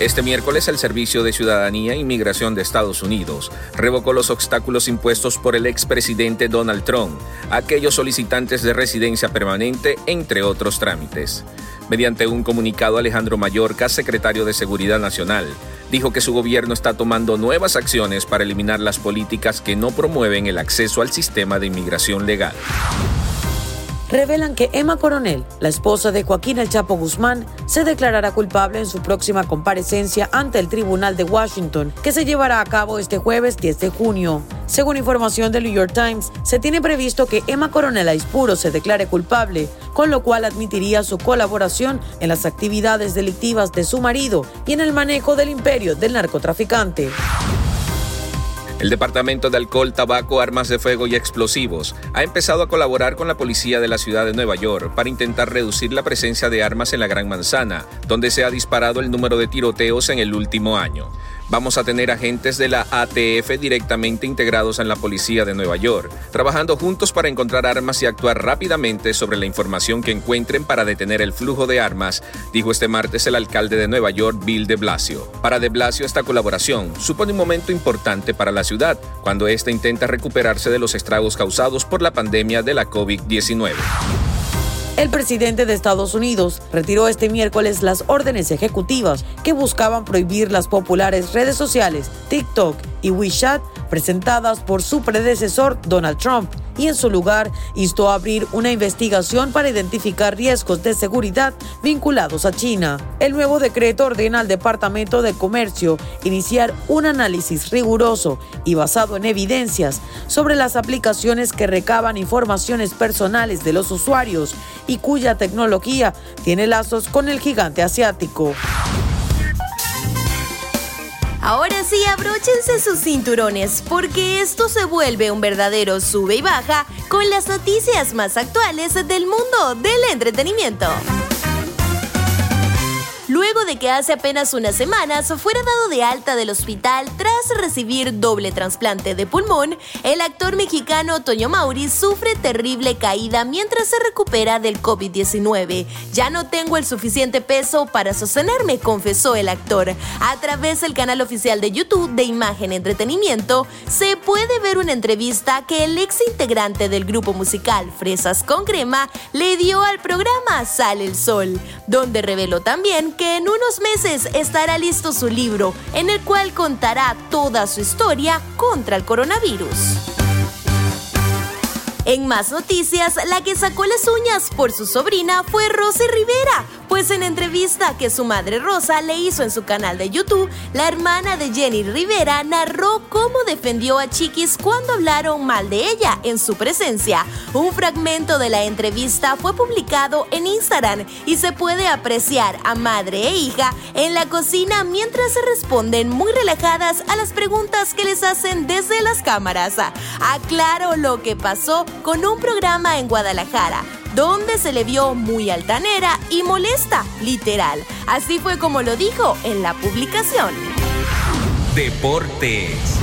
Este miércoles el Servicio de Ciudadanía e Inmigración de Estados Unidos revocó los obstáculos impuestos por el expresidente Donald Trump a aquellos solicitantes de residencia permanente, entre otros trámites. Mediante un comunicado, Alejandro Mayorkas, secretario de Seguridad Nacional, dijo que su gobierno está tomando nuevas acciones para eliminar las políticas que no promueven el acceso al sistema de inmigración legal revelan que Emma Coronel, la esposa de Joaquín El Chapo Guzmán, se declarará culpable en su próxima comparecencia ante el Tribunal de Washington, que se llevará a cabo este jueves 10 de junio. Según información del New York Times, se tiene previsto que Emma Coronel Aispuro se declare culpable, con lo cual admitiría su colaboración en las actividades delictivas de su marido y en el manejo del imperio del narcotraficante. El Departamento de Alcohol, Tabaco, Armas de Fuego y Explosivos ha empezado a colaborar con la policía de la ciudad de Nueva York para intentar reducir la presencia de armas en la Gran Manzana, donde se ha disparado el número de tiroteos en el último año. Vamos a tener agentes de la ATF directamente integrados en la policía de Nueva York, trabajando juntos para encontrar armas y actuar rápidamente sobre la información que encuentren para detener el flujo de armas, dijo este martes el alcalde de Nueva York, Bill de Blasio. Para de Blasio esta colaboración supone un momento importante para la ciudad, cuando ésta intenta recuperarse de los estragos causados por la pandemia de la COVID-19. El presidente de Estados Unidos retiró este miércoles las órdenes ejecutivas que buscaban prohibir las populares redes sociales TikTok y WeChat presentadas por su predecesor Donald Trump y en su lugar instó a abrir una investigación para identificar riesgos de seguridad vinculados a China. El nuevo decreto ordena al Departamento de Comercio iniciar un análisis riguroso y basado en evidencias sobre las aplicaciones que recaban informaciones personales de los usuarios y cuya tecnología tiene lazos con el gigante asiático. Ahora sí, abróchense sus cinturones, porque esto se vuelve un verdadero sube y baja con las noticias más actuales del mundo del entretenimiento luego de que hace apenas unas semanas fuera dado de alta del hospital tras recibir doble trasplante de pulmón, el actor mexicano Toño Mauri sufre terrible caída mientras se recupera del COVID-19. Ya no tengo el suficiente peso para sostenerme, confesó el actor. A través del canal oficial de YouTube de Imagen Entretenimiento, se puede ver una entrevista que el ex integrante del grupo musical Fresas con Crema le dio al programa Sale el Sol, donde reveló también que en unos meses estará listo su libro, en el cual contará toda su historia contra el coronavirus. En más noticias, la que sacó las uñas por su sobrina fue Rosy Rivera, pues en entrevista que su madre Rosa le hizo en su canal de YouTube, la hermana de Jenny Rivera narró cómo defendió a Chiquis cuando hablaron mal de ella en su presencia. Un fragmento de la entrevista fue publicado en Instagram y se puede apreciar a madre e hija en la cocina mientras se responden muy relajadas a las preguntas que les hacen desde las cámaras. Aclaro lo que pasó con un programa en Guadalajara donde se le vio muy altanera y molesta, literal. Así fue como lo dijo en la publicación. Deportes.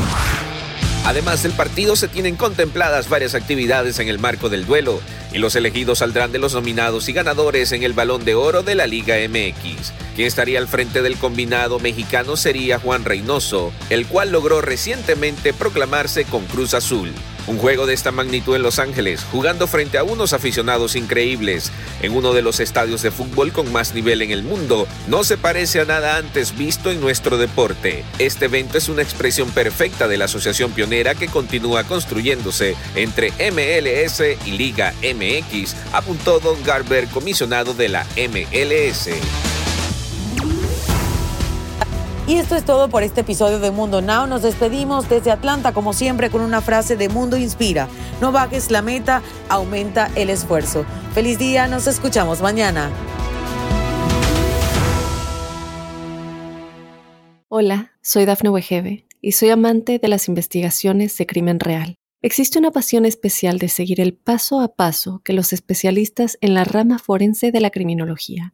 Además del partido se tienen contempladas varias actividades en el marco del duelo y los elegidos saldrán de los nominados y ganadores en el Balón de Oro de la Liga MX. Quien estaría al frente del combinado mexicano sería Juan Reynoso, el cual logró recientemente proclamarse con Cruz Azul. Un juego de esta magnitud en Los Ángeles, jugando frente a unos aficionados increíbles, en uno de los estadios de fútbol con más nivel en el mundo, no se parece a nada antes visto en nuestro deporte. Este evento es una expresión perfecta de la asociación pionera que continúa construyéndose entre MLS y Liga MX, apuntó Don Garber, comisionado de la MLS. Y esto es todo por este episodio de Mundo Now. Nos despedimos desde Atlanta, como siempre, con una frase de Mundo Inspira. No bajes la meta, aumenta el esfuerzo. Feliz día, nos escuchamos mañana. Hola, soy Dafne Wegebe y soy amante de las investigaciones de crimen real. Existe una pasión especial de seguir el paso a paso que los especialistas en la rama forense de la criminología